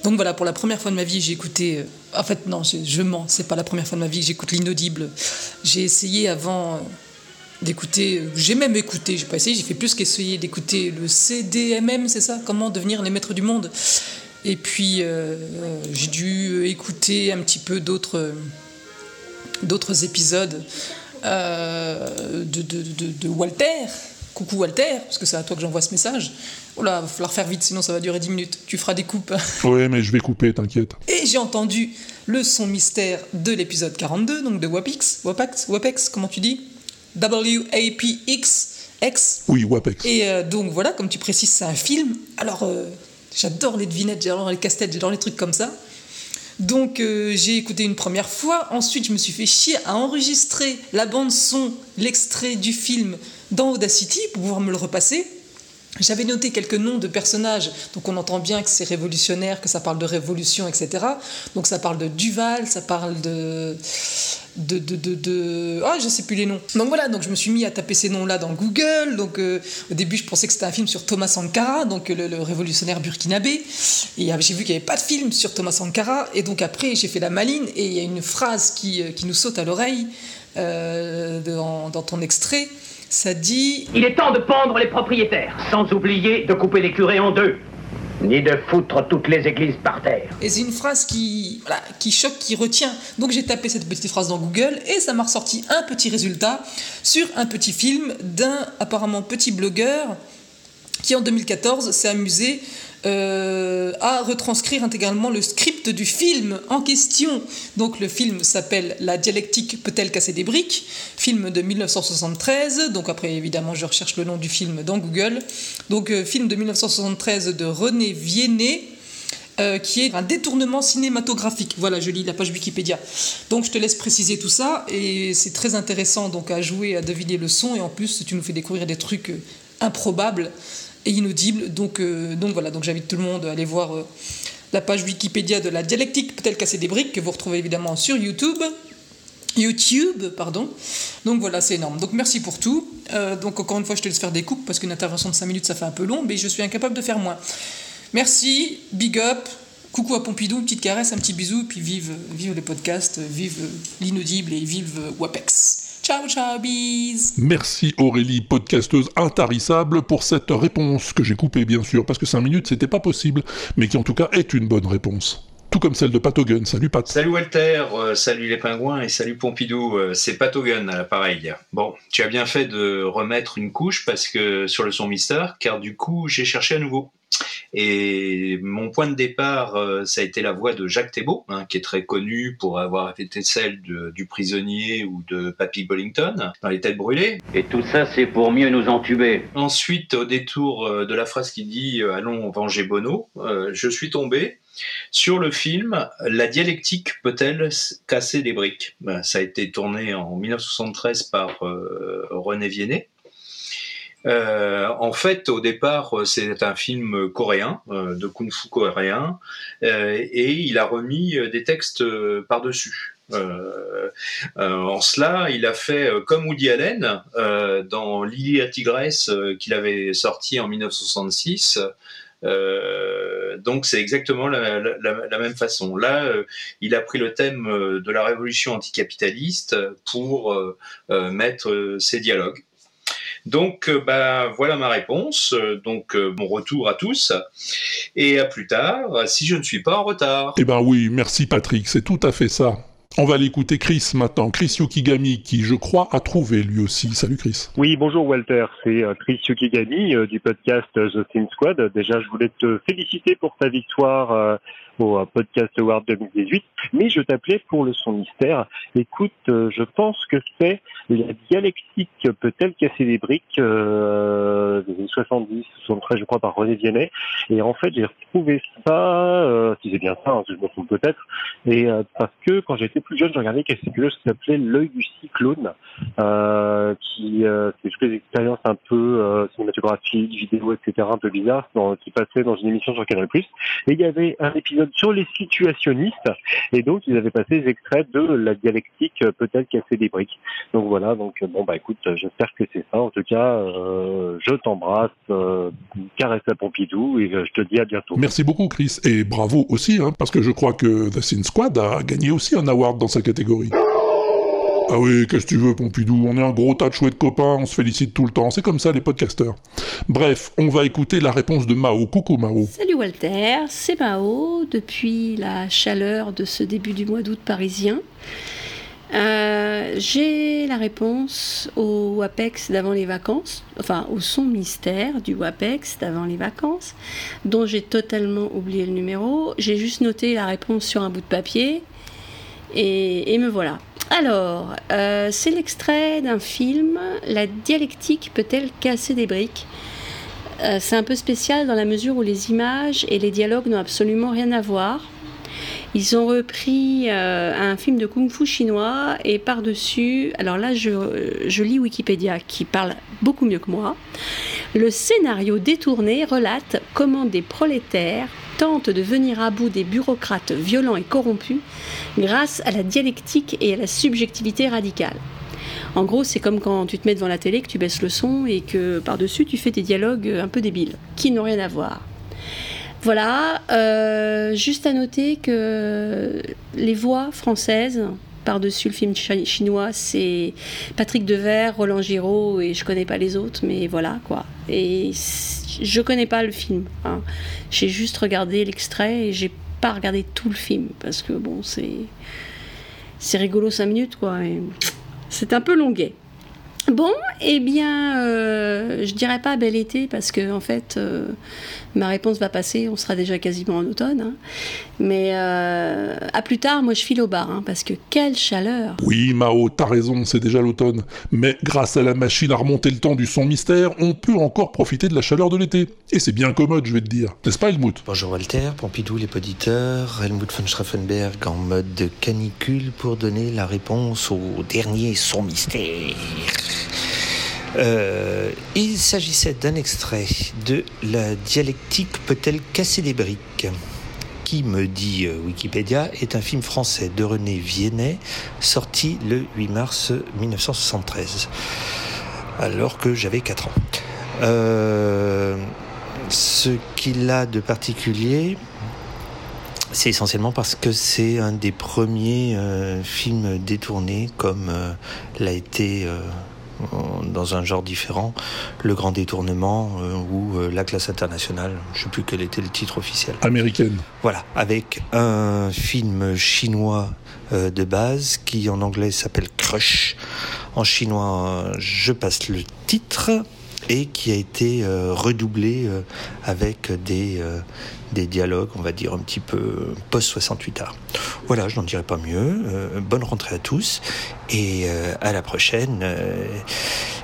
Donc voilà, pour la première fois de ma vie, j'ai écouté. euh, En fait, non, je, mens, c'est pas la première fois de ma vie que j'écoute l'inaudible. J'ai essayé avant. euh, d'écouter, j'ai même écouté, j'ai pas essayé, j'ai fait plus qu'essayer d'écouter le CDMM, c'est ça? Comment devenir les maîtres du monde? Et puis euh, euh, j'ai dû écouter un petit peu d'autres euh, épisodes euh, de, de, de- de Walter. Coucou Walter, parce que c'est à toi que j'envoie ce message. Oh là, va falloir faire vite, sinon ça va durer 10 minutes. Tu feras des coupes. Ouais, mais je vais couper, t'inquiète. Et j'ai entendu le son mystère de l'épisode 42, donc de Wapix, Wapax, Wapex, comment tu dis? W-A-P-X, X. Oui, Wapex. Et euh, donc voilà, comme tu précises, c'est un film. Alors, euh, j'adore les devinettes, j'adore les casse-têtes, j'adore les trucs comme ça. Donc euh, j'ai écouté une première fois, ensuite je me suis fait chier à enregistrer la bande son, l'extrait du film dans Audacity pour pouvoir me le repasser. J'avais noté quelques noms de personnages, donc on entend bien que c'est révolutionnaire, que ça parle de révolution, etc. Donc ça parle de Duval, ça parle de. de. de. de. Ah, je sais plus les noms. Donc voilà, donc je me suis mis à taper ces noms-là dans Google. Donc euh, au début, je pensais que c'était un film sur Thomas Sankara, donc le, le révolutionnaire burkinabé. Et euh, j'ai vu qu'il n'y avait pas de film sur Thomas Sankara. Et donc après, j'ai fait la maline, et il y a une phrase qui, euh, qui nous saute à l'oreille euh, dans, dans ton extrait. Ça dit Il est temps de pendre les propriétaires, sans oublier de couper les curés en deux. Ni de foutre toutes les églises par terre. Et c'est une phrase qui, voilà, qui choque, qui retient. Donc j'ai tapé cette petite phrase dans Google et ça m'a ressorti un petit résultat sur un petit film d'un apparemment petit blogueur qui en 2014 s'est amusé euh, à retranscrire intégralement le script du film en question. Donc le film s'appelle La dialectique peut-elle casser des briques? Film de 1973. Donc après évidemment je recherche le nom du film dans Google. Donc euh, film de 1973 de René Viennet. euh, qui est un détournement cinématographique. Voilà, je lis la page Wikipédia. Donc je te laisse préciser tout ça et c'est très intéressant donc à jouer, à deviner le son et en plus tu nous fais découvrir des trucs improbables et inaudibles. Donc, euh, donc voilà, donc j'invite tout le monde à aller voir euh, la page Wikipédia de la dialectique peut-elle casser des briques que vous retrouvez évidemment sur YouTube. YouTube, pardon. Donc voilà, c'est énorme. Donc merci pour tout. Euh, donc encore une fois, je te laisse faire des coupes parce qu'une intervention de 5 minutes, ça fait un peu long, mais je suis incapable de faire moins. Merci, big up. Coucou à Pompidou, une petite caresse, un petit bisou, puis vive, vive les podcasts, vive l'inaudible et vive Wapex. Ciao, ciao, bis. Merci Aurélie, podcasteuse intarissable, pour cette réponse que j'ai coupée bien sûr, parce que 5 minutes c'était pas possible, mais qui en tout cas est une bonne réponse. Tout comme celle de Patogun. Salut Pat. Salut Walter, euh, salut les pingouins et salut Pompidou, euh, c'est Patogun à l'appareil. Bon, tu as bien fait de remettre une couche parce que sur le son mystère, car du coup j'ai cherché à nouveau. Et mon point de départ, euh, ça a été la voix de Jacques Thébault, hein, qui est très connu pour avoir été celle de- du prisonnier ou de Papy Bollington dans Les Têtes Brûlées. Et tout ça, c'est pour mieux nous entuber. Ensuite, au détour euh, de la phrase qui dit euh, Allons venger Bono, euh, je suis tombé sur le film La dialectique peut-elle casser des briques? Ben, Ça a été tourné en 1973 par euh, René Viennet. Euh, en fait, au départ, euh, c'est un film coréen, euh, de kung-fu coréen, euh, et il a remis euh, des textes euh, par-dessus. En cela, il a fait comme Woody Allen dans Lily la tigresse qu'il avait sorti en 1966. Euh, donc c'est exactement la, même façon. Là, il a pris le thème de la révolution anticapitaliste pour euh, mettre ses dialogues. Donc, euh, bah, voilà ma réponse. Euh, Donc, euh, bon retour à tous. Et à plus tard, si je ne suis pas en retard. Eh ben oui, merci Patrick, c'est tout à fait ça. On va l'écouter Chris maintenant, Chris Yukigami, qui je crois a trouvé lui aussi. Salut Chris. Oui, bonjour Walter, c'est Chris Yukigami euh, du podcast The Theme Squad. Déjà, je voulais te féliciter pour ta victoire euh, au euh, podcast Award 2018, mais je t'appelais pour le son mystère. Écoute, euh, je pense que c'est la dialectique peut-elle casser les briques euh, des années 70, 73, je crois, par René Vianney. Et en fait, j'ai retrouvé ça, euh, si c'est bien ça, hein, je me trompe peut-être, et euh, parce que quand j'étais plus jeune, je regardais quelque chose qui s'appelait L'œil du cyclone, euh, qui c'est toutes les expériences un peu cinématographiques, vidéo, etc., un peu bizarres, qui passaient dans une émission sur Canal+. Et il y avait un épisode sur les situationnistes, et donc ils avaient passé des extraits de la dialectique euh, peut-elle casser des briques. Donc voilà, donc euh, bon bah écoute, euh, j'espère que c'est ça. En tout cas, je t'embrasse, caresse à Pompidou, et je te dis à bientôt. Merci beaucoup, Chris. Et bravo aussi, hein, parce que je crois que The Sin Squad a gagné aussi un award dans sa catégorie. Ah oui, qu'est-ce que tu veux, Pompidou? On est un gros tas de chouettes copains, on se félicite tout le temps. C'est comme ça, les podcasteurs. Bref, on va écouter la réponse de Mao. Coucou, Mao. Salut Walter, c'est Mao depuis la chaleur de ce début du mois d'août parisien. Euh, J'ai la réponse au WAPEX d'avant les vacances, enfin au son mystère du WAPEX d'avant les vacances, dont j'ai totalement oublié le numéro. J'ai juste noté la réponse sur un bout de papier et, me voilà. Alors, euh, c'est l'extrait d'un film La dialectique peut-elle casser des briques euh, c'est un peu spécial dans la mesure où les images et les dialogues n'ont absolument rien à voir. Ils ont repris euh, un film de kung-fu chinois et par-dessus, alors là je lis Wikipédia qui parle beaucoup mieux que moi, le scénario détourné relate comment des prolétaires tentent de venir à bout des bureaucrates violents et corrompus grâce à la dialectique et à la subjectivité radicale. En gros, c'est comme quand tu te mets devant la télé, que tu baisses le son et que par-dessus tu fais des dialogues un peu débiles, qui n'ont rien à voir. Voilà, euh, juste à noter que les voix françaises par-dessus le film chi- chinois, c'est Patrick Devers, Roland Giraud et je connais pas les autres, mais voilà quoi. Et je connais pas le film. hein. J'ai juste regardé l'extrait et j'ai pas regardé tout le film parce que bon, c'est c'est rigolo 5 minutes quoi. C'est un peu longuet. Bon, eh bien, euh, je dirais pas bel été parce que en fait, euh, ma réponse va passer. On sera déjà quasiment en automne. hein. Mais euh, à plus tard, moi je file au bar hein, parce que quelle chaleur. Oui, Mao, t'as raison, c'est déjà l'automne. Mais grâce à la machine à remonter le temps du son mystère, on peut encore profiter de la chaleur de l'été. Et c'est bien commode, je vais te dire. N'est-ce pas, Helmut? Bonjour Walter, Pompidou, les poditeurs, Helmut von Straffenberg en mode de canicule pour donner la réponse au dernier son mystère. Euh, il s'agissait d'un extrait de La dialectique peut-elle casser des briques? Qui, me dit euh, Wikipédia, est un film français de René Viennet, sorti le 8 mars 1973, alors que j'avais 4 ans. Euh, ce qu'il a de particulier, c'est essentiellement parce que c'est un des premiers films détournés, comme l'a été dans un genre différent, Le Grand Détournement euh, ou euh, La Classe Internationale. Je ne sais plus quel était le titre officiel. Américaine. Voilà, avec un film chinois euh, de base qui en anglais s'appelle Crush. En chinois, je passe le titre et qui a été redoublé avec des, des dialogues, on va dire, un petit peu post-68 art. Voilà, je n'en dirai pas mieux. Euh, bonne rentrée à tous et euh, à la prochaine euh,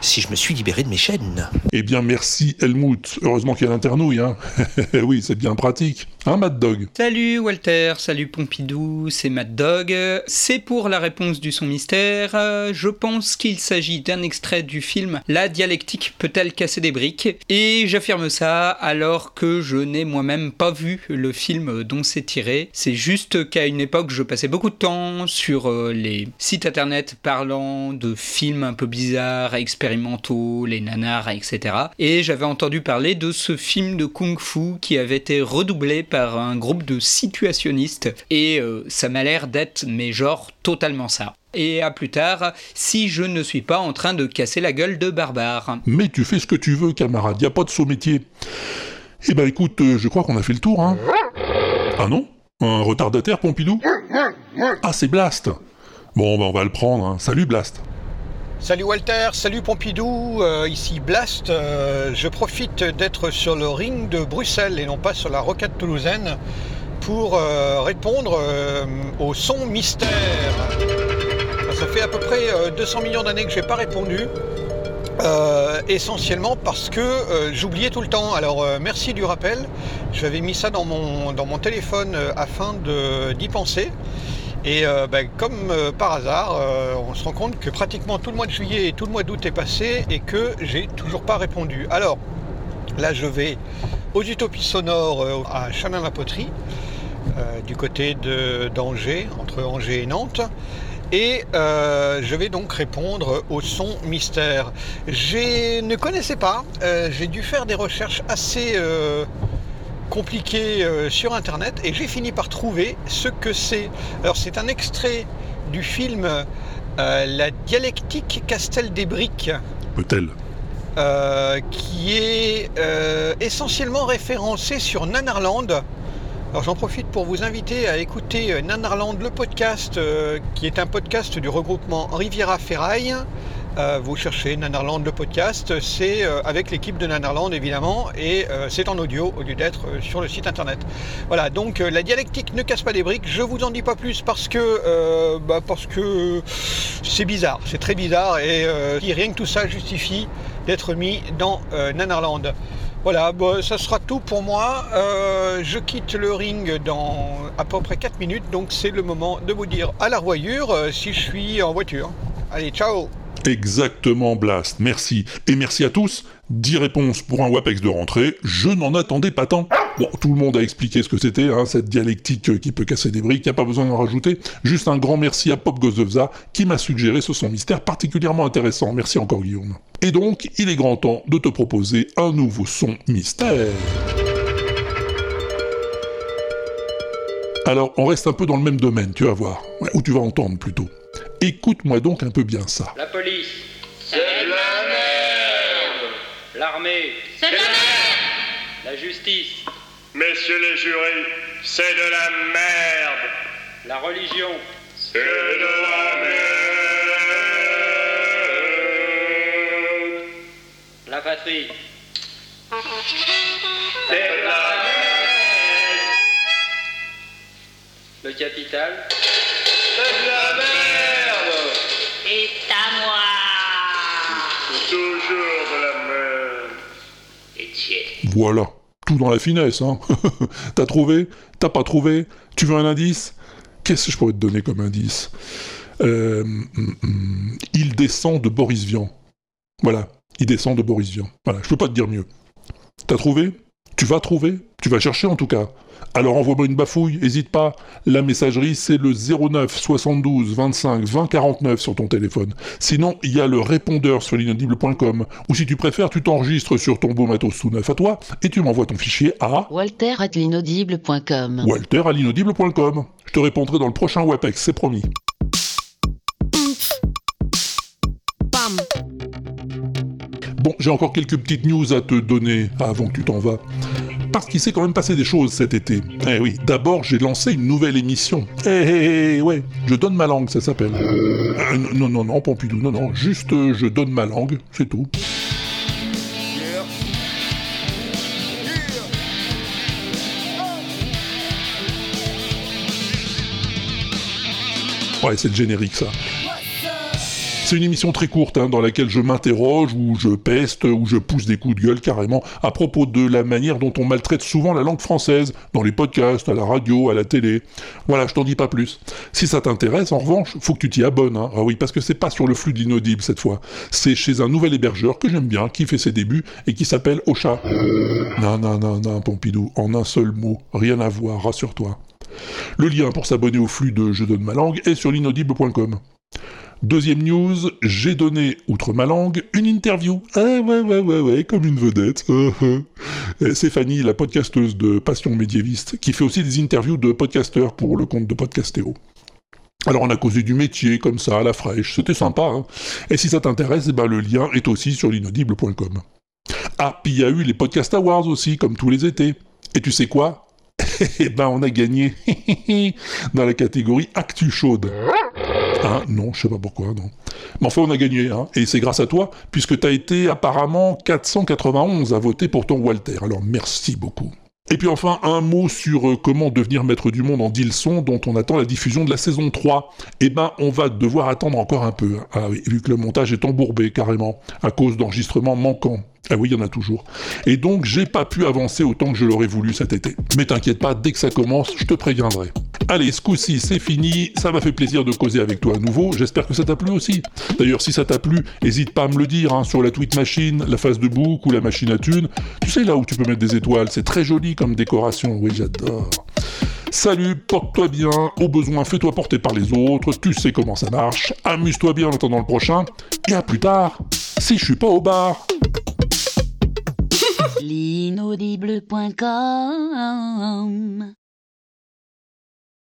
si je me suis libéré de mes chaînes. Eh bien, merci, Helmut. Heureusement qu'il y a l'internouille, hein. oui, c'est bien pratique. Hein, Mad Dog? Salut Walter, salut Pompidou, c'est Mad Dog. C'est pour la réponse du son mystère. Je pense qu'il s'agit d'un extrait du film La dialectique peut-elle casser des briques? Et j'affirme ça alors que je n'ai moi-même pas vu le film dont c'est tiré. C'est juste qu'à une époque, je passais beaucoup de temps sur euh, les sites internet parlant de films un peu bizarres, expérimentaux, les nanars, etc. Et j'avais entendu parler de ce film de kung-fu qui avait été redoublé par un groupe de situationnistes. Et euh, ça m'a l'air d'être, mais genre, totalement ça. Et à plus tard, si je ne suis pas en train de casser la gueule de Barbare. Mais tu fais ce que tu veux, camarade, y a pas de saut métier. Eh ben écoute, euh, je crois qu'on a fait le tour, hein. Ah non? Un retardataire, Pompidou? Ah, c'est Blast Bon, ben on va le prendre, hein. Salut, Blast Salut Walter, salut Pompidou, euh, ici Blast. Euh, je profite d'être sur le ring de Bruxelles et non pas sur la rocade toulousaine pour répondre au son mystère. Ça fait à peu près euh, 200 millions d'années que je n'ai pas répondu. Euh, essentiellement parce que euh, j'oubliais tout le temps. Alors euh, merci du rappel. J'avais mis ça dans mon, téléphone afin d'y penser. Et ben, comme par hasard, on se rend compte que pratiquement tout le mois de juillet et tout le mois d'août est passé et que j'ai toujours pas répondu. Alors là, je vais aux Utopies sonores à Chanin-la-Poterie, euh, du côté d'Angers, entre Angers et Nantes. Et euh, je vais donc répondre au son mystère. Je ne connaissais pas, euh, j'ai dû faire des recherches assez euh, compliquées sur internet et j'ai fini par trouver ce que c'est. Alors c'est un extrait du film La dialectique Castel des Briques. Peut-elle? Qui est essentiellement référencé sur Nanarland. Alors j'en profite pour vous inviter à écouter euh, Nanarland, le podcast, euh, qui est un podcast du regroupement Riviera Ferraille. Euh, vous cherchez Nanarland, le podcast, c'est avec l'équipe de Nanarland évidemment, et c'est en audio au lieu d'être sur le site internet. Voilà, donc la dialectique ne casse pas des briques, je vous en dis pas plus parce que, bah, parce que c'est bizarre, c'est très bizarre, et rien que tout ça justifie d'être mis dans Nanarland. Voilà, ça sera tout pour moi. Euh, je quitte le ring dans à peu près 4 minutes, donc c'est le moment de vous dire à la revoyure euh, si je suis en voiture. Allez, ciao Exactement, Blast. Merci. Et merci à tous. 10 réponses pour un WAPEX de rentrée. Je n'en attendais pas tant. Bon, tout le monde a expliqué ce que c'était, hein, cette dialectique euh, qui peut casser des briques. Y a pas besoin d'en rajouter. Juste un grand merci à Pop Gozovza qui m'a suggéré ce son mystère particulièrement intéressant. Merci encore, Guillaume. Et donc, il est grand temps de te proposer un nouveau son mystère. Alors, on reste un peu dans le même domaine, tu vas voir. Ou tu vas entendre plutôt. Écoute-moi donc un peu bien ça. La police. C'est de la merde. L'armée. C'est de la merde. La justice. Messieurs les jurys, c'est de la merde. La religion. C'est de la merde. La patrie. C'est de la Le capital. C'est de la merde. Toujours de la merde. Et tiens. Voilà, tout dans la finesse, hein. T'as trouvé? T'as pas trouvé? Tu veux un indice? Qu'est-ce que je pourrais te donner comme indice? Euh, hum, hum, Il descend de Boris Vian. Voilà, il descend de Boris Vian. Voilà, je peux pas te dire mieux. T'as trouvé? Tu vas trouver? Tu vas chercher en tout cas. Alors envoie-moi une bafouille, hésite pas. La messagerie, c'est le 09 72 25 20 49 sur ton téléphone. Sinon, il y a le répondeur sur l'inaudible.com. Ou si tu préfères, tu t'enregistres sur ton beau matos tout neuf à toi et tu m'envoies ton fichier à Walter at l'inaudible.com. walter à l'inaudible.com. Je te répondrai dans le prochain WAPEX, c'est promis. Bon, j'ai encore quelques petites news à te donner avant que tu t'en vas. Parce qu'il s'est quand même passé des choses cet été. Eh oui, d'abord j'ai lancé une nouvelle émission. Eh, eh, eh, ouais, je donne ma langue, ça s'appelle. Euh, non, non, non, Pompidou, non, non, juste euh, je donne ma langue, c'est tout. Ouais, c'est le générique ça. C'est une émission très courte hein, dans laquelle je m'interroge, ou je peste, ou je pousse des coups de gueule carrément à propos de la manière dont on maltraite souvent la langue française, dans les podcasts, à la radio, à la télé. Voilà, je t'en dis pas plus. Si ça t'intéresse, en revanche, faut que tu t'y abonnes. Hein. Ah oui, parce que c'est pas sur le flux de l'inaudible cette fois. C'est chez un nouvel hébergeur que j'aime bien, qui fait ses débuts, et qui s'appelle Ocha. Non, non, non, non, Pompidou, en un seul mot, rien à voir, rassure-toi. Le lien pour s'abonner au flux de Je donne ma langue est sur l'inaudible.com. Deuxième news, j'ai donné, outre ma langue, une interview. Ah ouais, ouais, ouais, ouais, comme une vedette. C'est Fanny, la podcasteuse de Passion médiéviste, qui fait aussi des interviews de podcasteurs pour le compte de Podcastéo. Alors on a causé du métier, comme ça, à la fraîche, c'était sympa. Hein Et si ça t'intéresse, eh ben, le lien est aussi sur l'inaudible.com. Ah, puis il y a eu les Podcast Awards aussi, comme tous les étés. Et tu sais quoi? Eh ben on a gagné dans la catégorie Actu Chaude. Hein non, je sais pas pourquoi, non. Mais enfin, on a gagné, hein. Et c'est grâce à toi, puisque t'as été apparemment 491 à voter pour ton Walter. Alors merci beaucoup. Et puis enfin, un mot sur euh, comment devenir maître du monde en 10 leçons dont on attend la diffusion de la saison 3. Eh ben, on va devoir attendre encore un peu, hein. ah vu que le montage est embourbé carrément, à cause d'enregistrements manquants. Ah oui, il y en a toujours. Et donc, j'ai pas pu avancer autant que je l'aurais voulu cet été. Mais t'inquiète pas, dès que ça commence, je te préviendrai. Allez, ce coup-ci, c'est fini. Ça m'a fait plaisir de causer avec toi à nouveau. J'espère que ça t'a plu aussi. D'ailleurs, si ça t'a plu, n'hésite pas à me le dire hein, sur la tweet machine, la face de bouc ou la machine à thunes. Tu sais là où tu peux mettre des étoiles, c'est très joli comme décoration. Oui, j'adore. Salut, porte-toi bien, au besoin fais-toi porter par les autres, tu sais comment ça marche, amuse-toi bien en attendant le prochain, et à plus tard, si je suis pas au bar. L'inaudible.com